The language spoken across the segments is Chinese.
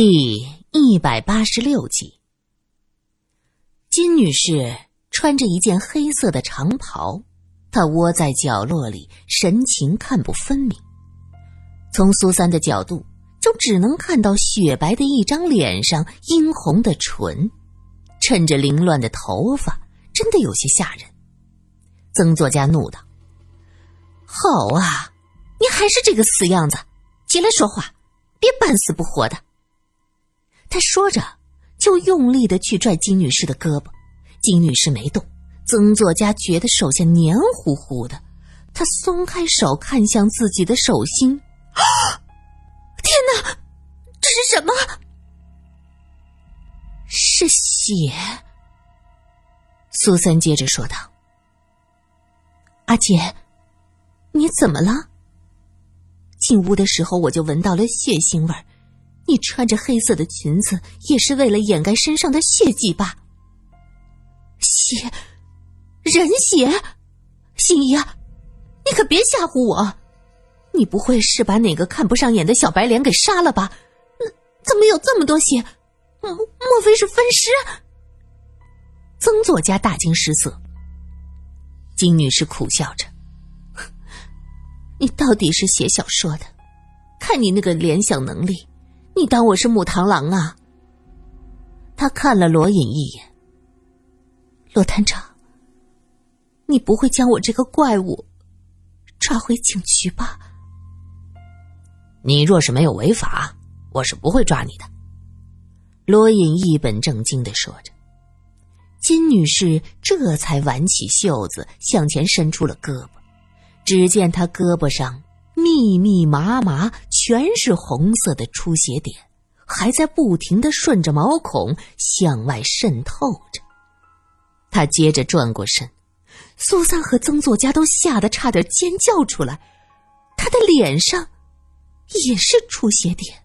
第一百八十六集，金女士穿着一件黑色的长袍，她窝在角落里，神情看不分明。从苏三的角度，就只能看到雪白的一张脸上殷红的唇，衬着凌乱的头发，真的有些吓人。曾作家怒道：“好啊，你还是这个死样子，起来说话，别半死不活的。”他说着，就用力的去拽金女士的胳膊。金女士没动。曾作家觉得手下黏糊糊的，他松开手，看向自己的手心。啊！天哪，这是什么？是血。苏三接着说道：“阿姐，你怎么了？进屋的时候我就闻到了血腥味儿。”你穿着黑色的裙子，也是为了掩盖身上的血迹吧？血，人血，心怡啊，你可别吓唬我！你不会是把哪个看不上眼的小白脸给杀了吧？怎么有这么多血？莫莫非是分尸？曾作家大惊失色。金女士苦笑着：“你到底是写小说的？看你那个联想能力。”你当我是母螳螂啊？他看了罗隐一眼。罗探长，你不会将我这个怪物抓回警局吧？你若是没有违法，我是不会抓你的。罗隐一本正经的说着。金女士这才挽起袖子，向前伸出了胳膊。只见她胳膊上。密密麻麻，全是红色的出血点，还在不停的顺着毛孔向外渗透着。他接着转过身，苏三和曾作家都吓得差点尖叫出来。他的脸上也是出血点，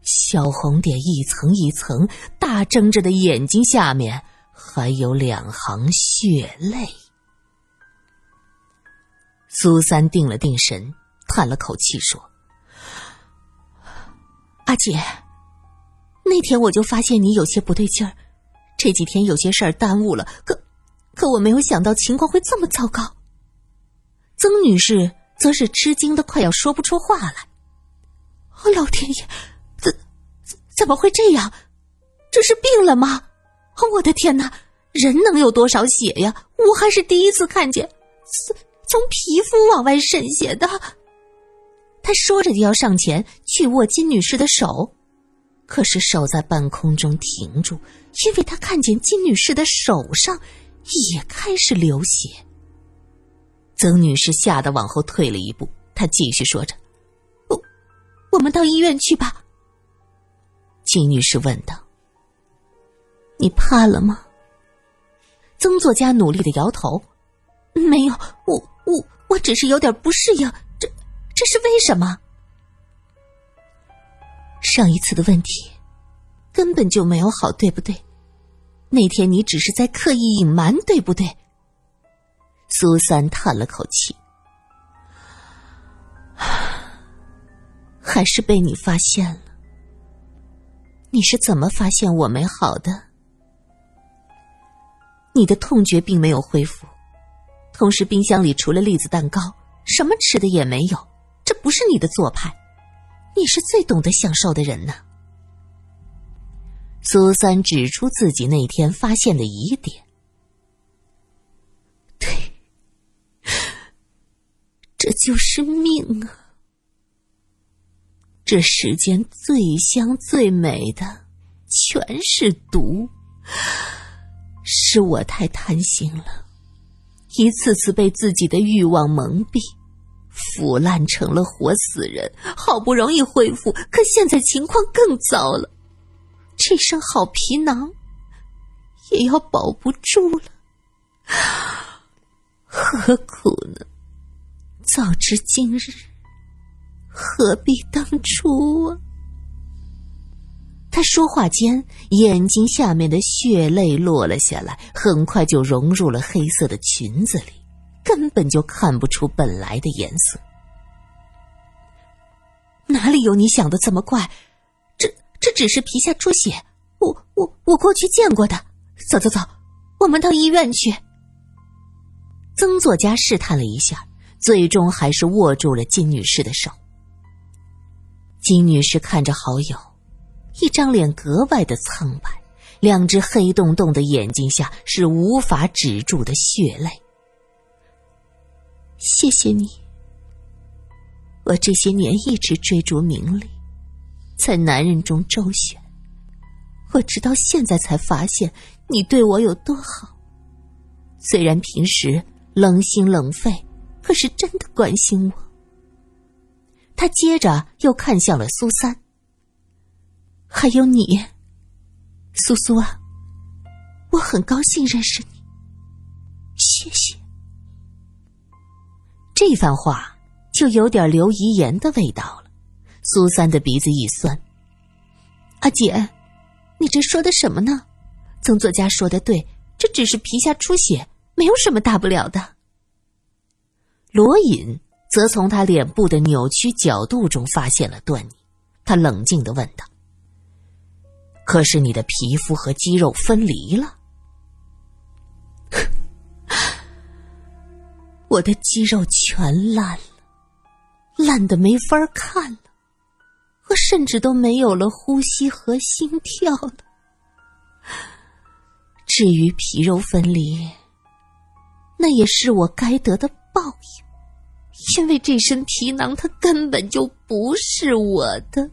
小红点一层一层，大睁着的眼睛下面还有两行血泪。苏三定了定神。叹了口气说：“阿姐，那天我就发现你有些不对劲儿，这几天有些事儿耽误了。可，可我没有想到情况会这么糟糕。”曾女士则是吃惊的快要说不出话来。“哦，老天爷，怎怎么会这样？这是病了吗？我的天哪，人能有多少血呀？我还是第一次看见，从从皮肤往外渗血的。”他说着就要上前去握金女士的手，可是手在半空中停住，因为他看见金女士的手上也开始流血。曾女士吓得往后退了一步，她继续说着：“我，我们到医院去吧。”金女士问道：“你怕了吗？”曾作家努力的摇头：“没有，我我我只是有点不适应。”这是为什么？上一次的问题根本就没有好，对不对？那天你只是在刻意隐瞒，对不对？苏三叹了口气，还是被你发现了。你是怎么发现我没好的？你的痛觉并没有恢复，同时冰箱里除了栗子蛋糕，什么吃的也没有。这不是你的做派，你是最懂得享受的人呢。苏三指出自己那天发现的疑点，对，这就是命啊！这世间最香最美的，全是毒，是我太贪心了，一次次被自己的欲望蒙蔽。腐烂成了活死人，好不容易恢复，可现在情况更糟了。这身好皮囊也要保不住了，何苦呢？早知今日，何必当初啊！他说话间，眼睛下面的血泪落了下来，很快就融入了黑色的裙子里。根本就看不出本来的颜色，哪里有你想的这么怪？这这只是皮下出血，我我我过去见过的。走走走，我们到医院去。曾作家试探了一下，最终还是握住了金女士的手。金女士看着好友，一张脸格外的苍白，两只黑洞洞的眼睛下是无法止住的血泪。谢谢你，我这些年一直追逐名利，在男人中周旋，我直到现在才发现你对我有多好。虽然平时。冷心冷肺，可是真的关心我。他接着又看向了苏三，还有你，苏苏啊，我很高兴认识你，谢谢。这番话就有点留遗言的味道了。苏三的鼻子一酸，阿姐，你这说的什么呢？曾作家说的对，这只是皮下出血。没有什么大不了的。罗隐则从他脸部的扭曲角度中发现了端倪，他冷静的问道：“可是你的皮肤和肌肉分离了？”我的肌肉全烂了，烂的没法看了，我甚至都没有了呼吸和心跳了。至于皮肉分离，那也是我该得的报应，因为这身皮囊它根本就不是我的。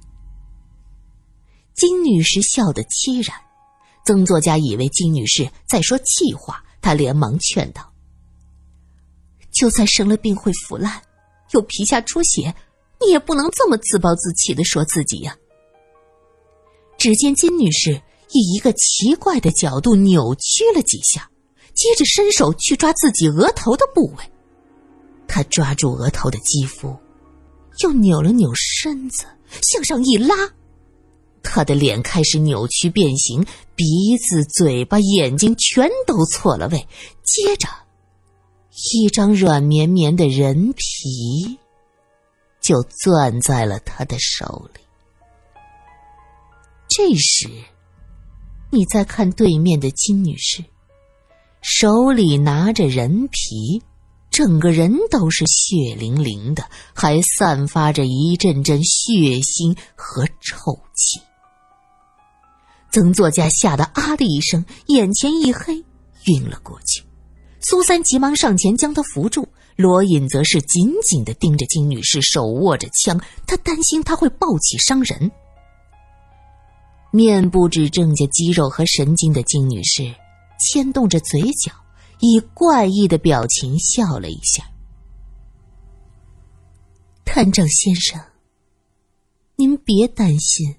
金女士笑得凄然，曾作家以为金女士在说气话，他连忙劝道：“就算生了病会腐烂，有皮下出血，你也不能这么自暴自弃的说自己呀。”只见金女士以一个奇怪的角度扭曲了几下。接着伸手去抓自己额头的部位，他抓住额头的肌肤，又扭了扭身子，向上一拉，他的脸开始扭曲变形，鼻子、嘴巴、眼睛全都错了位。接着，一张软绵绵的人皮就攥在了他的手里。这时，你再看对面的金女士。手里拿着人皮，整个人都是血淋淋的，还散发着一阵阵血腥和臭气。曾作家吓得啊的一声，眼前一黑，晕了过去。苏三急忙上前将他扶住，罗隐则是紧紧的盯着金女士，手握着枪，他担心他会暴起伤人。面部只剩下肌肉和神经的金女士。牵动着嘴角，以怪异的表情笑了一下。探长先生，您别担心，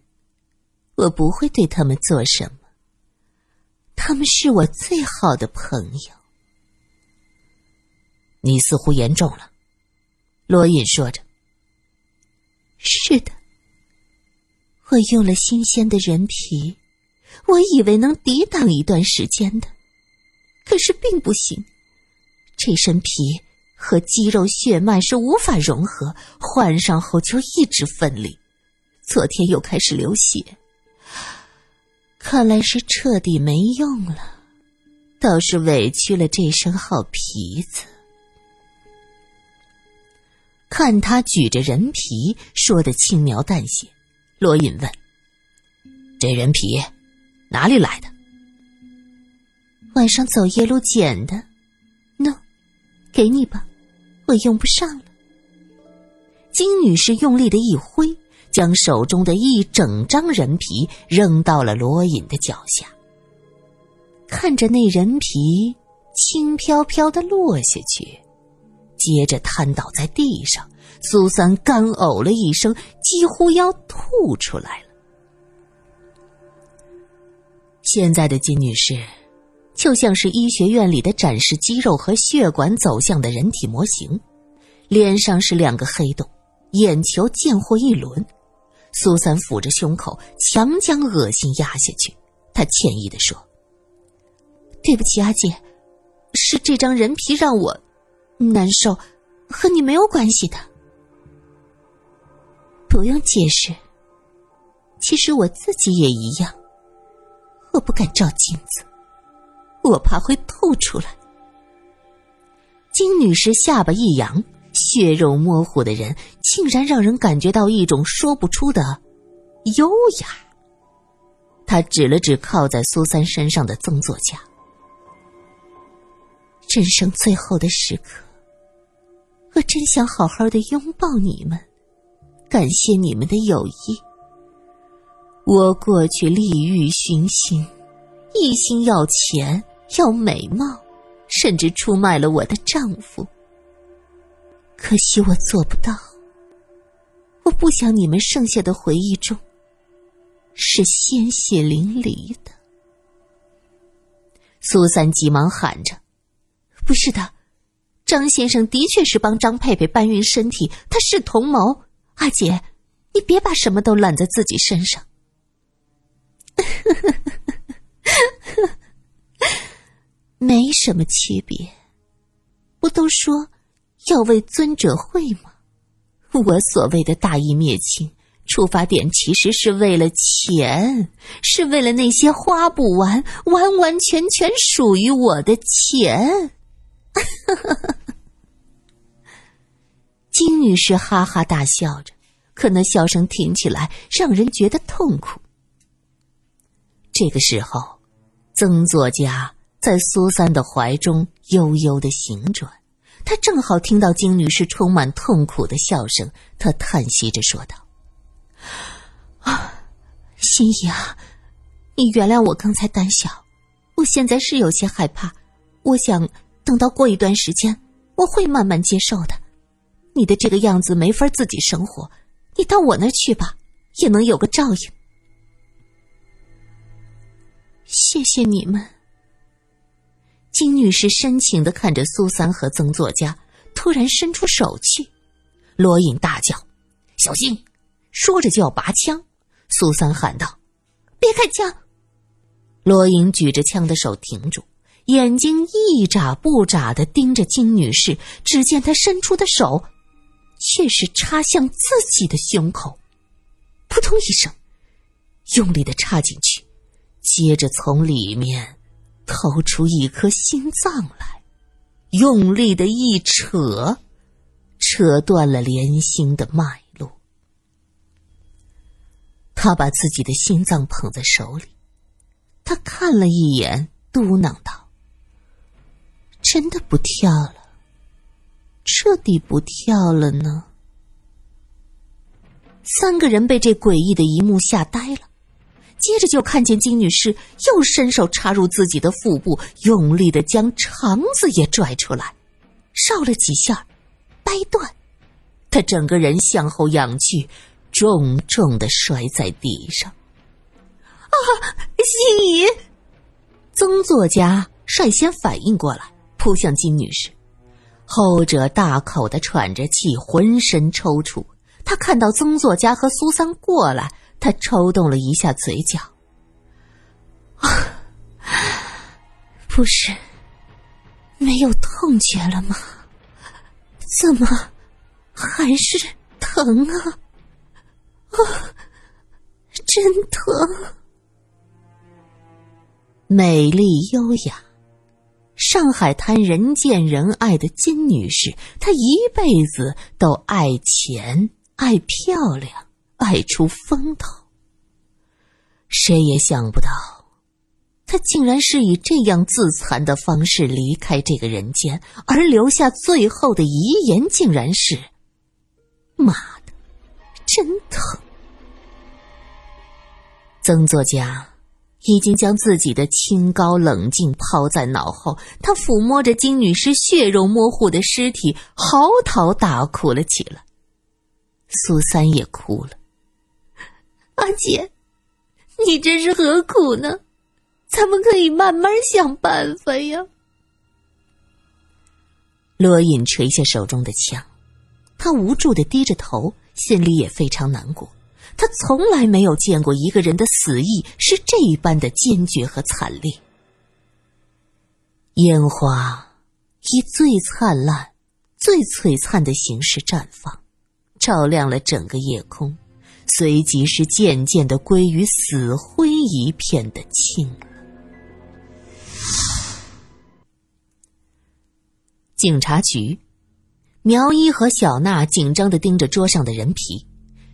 我不会对他们做什么。他们是我最好的朋友。你似乎严重了，罗隐说着。是的，我用了新鲜的人皮。我以为能抵挡一段时间的，可是并不行。这身皮和肌肉血脉是无法融合，换上后就一直分离。昨天又开始流血，看来是彻底没用了。倒是委屈了这身好皮子。看他举着人皮，说的轻描淡写。罗隐问：“这人皮？”哪里来的？晚上走夜路捡的。喏，给你吧，我用不上了。金女士用力的一挥，将手中的一整张人皮扔到了罗隐的脚下。看着那人皮轻飘飘的落下去，接着瘫倒在地上，苏三干呕了一声，几乎要吐出来了。现在的金女士，就像是医学院里的展示肌肉和血管走向的人体模型，脸上是两个黑洞，眼球见货一轮。苏三抚着胸口，强将恶心压下去。他歉意的说：“对不起，阿姐，是这张人皮让我难受，和你没有关系的。不用解释，其实我自己也一样，我不敢照镜子，我怕会吐出来。金女士下巴一扬，血肉模糊的人竟然让人感觉到一种说不出的优雅。她指了指靠在苏三身上的曾作家，人生最后的时刻，我真想好好的拥抱你们，感谢你们的友谊。我过去利欲熏心，一心要钱要美貌，甚至出卖了我的丈夫。可惜我做不到。我不想你们剩下的回忆中是鲜血淋漓的。苏三急忙喊着：“不是的，张先生的确是帮张佩佩搬运身体，他是同谋。阿姐，你别把什么都揽在自己身上。”没什么区别，不都说要为尊者会吗？我所谓的大义灭亲，出发点其实是为了钱，是为了那些花不完、完完全全属于我的钱。女士哈哈大笑着，可那笑声听起来让人觉得痛苦。这个时候，曾作家在苏三的怀中悠悠的行转，他正好听到金女士充满痛苦的笑声，他叹息着说道：“啊，心怡啊，你原谅我刚才胆小，我现在是有些害怕。我想等到过一段时间，我会慢慢接受的。你的这个样子没法自己生活，你到我那儿去吧，也能有个照应。”谢谢你们。金女士深情的看着苏三和曾作家，突然伸出手去。罗隐大叫：“小心！”说着就要拔枪。苏三喊道：“别开枪！”罗隐举着枪的手停住，眼睛一眨不眨的盯着金女士。只见她伸出的手，却是插向自己的胸口，扑通一声，用力的插进去。接着从里面掏出一颗心脏来，用力的一扯，扯断了连心的脉络。他把自己的心脏捧在手里，他看了一眼，嘟囔道：“真的不跳了，彻底不跳了呢。”三个人被这诡异的一幕吓呆了。接着就看见金女士又伸手插入自己的腹部，用力的将肠子也拽出来，绕了几下，掰断，她整个人向后仰去，重重的摔在地上。啊，心怡！曾作家率先反应过来，扑向金女士，后者大口的喘着气，浑身抽搐。他看到曾作家和苏三过来。他抽动了一下嘴角，啊，不是，没有痛觉了吗？怎么还是疼啊？啊，真疼！美丽优雅，上海滩人见人爱的金女士，她一辈子都爱钱，爱漂亮。爱出风头，谁也想不到，他竟然是以这样自残的方式离开这个人间，而留下最后的遗言，竟然是：“妈的，真疼！”曾作家已经将自己的清高冷静抛在脑后，他抚摸着金女士血肉模糊的尸体，嚎啕大哭了起来。苏三也哭了。阿姐，你这是何苦呢？咱们可以慢慢想办法呀。罗隐垂下手中的枪，他无助的低着头，心里也非常难过。他从来没有见过一个人的死意是这般的坚决和惨烈。烟花以最灿烂、最璀璨的形式绽放，照亮了整个夜空。随即是渐渐的归于死灰一片的清了。警察局，苗一和小娜紧张的盯着桌上的人皮，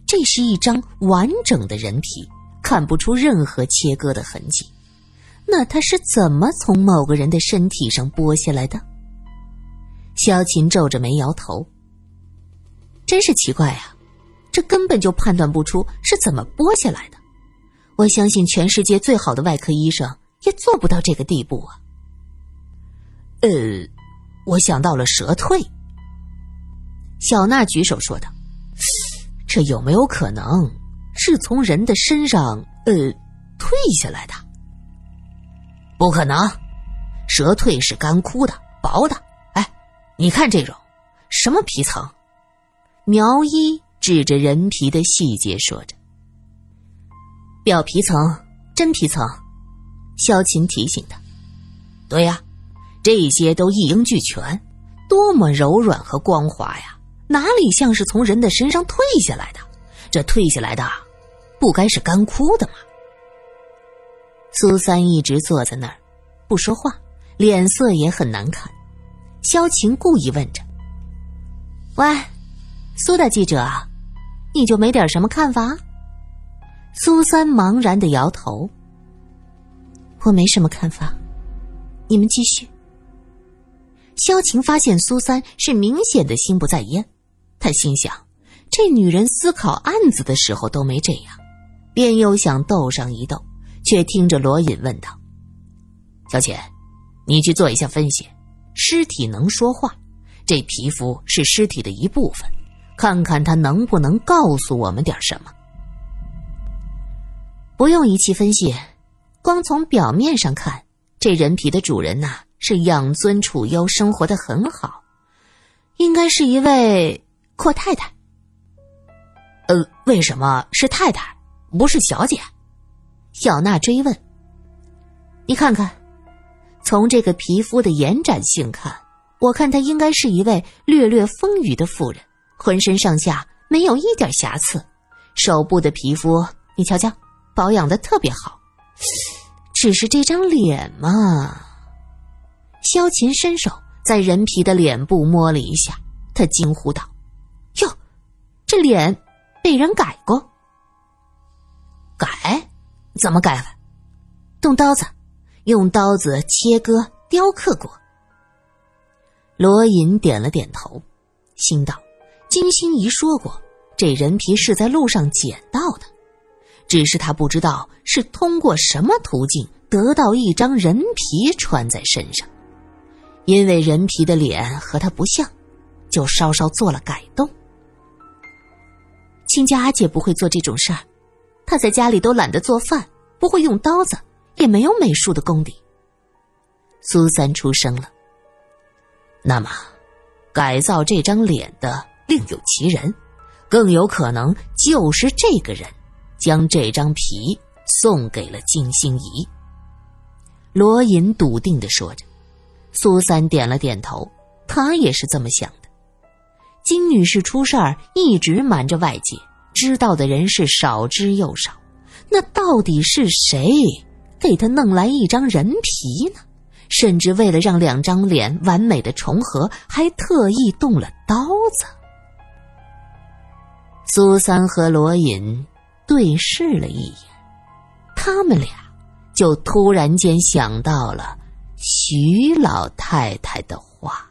这是一张完整的人皮，看不出任何切割的痕迹。那他是怎么从某个人的身体上剥下来的？萧琴皱着眉摇头。真是奇怪啊，这根本就判断不出是怎么剥下来的。我相信全世界最好的外科医生也做不到这个地步啊。呃，我想到了蛇蜕。小娜举手说道：“这有没有可能是从人的身上呃退下来的？”不可能，蛇蜕是干枯的、薄的。哎，你看这种什么皮层？苗一指着人皮的细节说着：“表皮层、真皮层。”萧琴提醒他：“对呀，这些都一应俱全，多么柔软和光滑呀！哪里像是从人的身上退下来的？这退下来的，不该是干枯的吗？”苏三一直坐在那儿，不说话，脸色也很难看。萧晴故意问着：“喂，苏大记者，你就没点什么看法？”苏三茫然的摇头：“我没什么看法，你们继续。”萧晴发现苏三是明显的心不在焉，他心想：这女人思考案子的时候都没这样，便又想斗上一斗。却听着罗隐问道：“小浅，你去做一下分析。尸体能说话，这皮肤是尸体的一部分，看看它能不能告诉我们点什么。”不用仪器分析，光从表面上看，这人皮的主人呐是养尊处优，生活的很好，应该是一位阔太太。呃，为什么是太太，不是小姐？小娜追问：“你看看，从这个皮肤的延展性看，我看她应该是一位略略丰腴的妇人，浑身上下没有一点瑕疵，手部的皮肤你瞧瞧，保养的特别好。只是这张脸嘛……”萧琴伸手在人皮的脸部摸了一下，他惊呼道：“，这脸被人改过？改？”怎么改？动刀子，用刀子切割、雕刻过。罗隐点了点头，心道：“金心怡说过，这人皮是在路上捡到的，只是他不知道是通过什么途径得到一张人皮穿在身上。因为人皮的脸和他不像，就稍稍做了改动。亲家阿姐不会做这种事儿。”她在家里都懒得做饭，不会用刀子，也没有美术的功底。苏三出声了。那么，改造这张脸的另有其人，更有可能就是这个人，将这张皮送给了金星怡。罗隐笃定的说着。苏三点了点头，他也是这么想的。金女士出事儿，一直瞒着外界。知道的人是少之又少，那到底是谁给他弄来一张人皮呢？甚至为了让两张脸完美的重合，还特意动了刀子。苏三和罗隐对视了一眼，他们俩就突然间想到了徐老太太的话。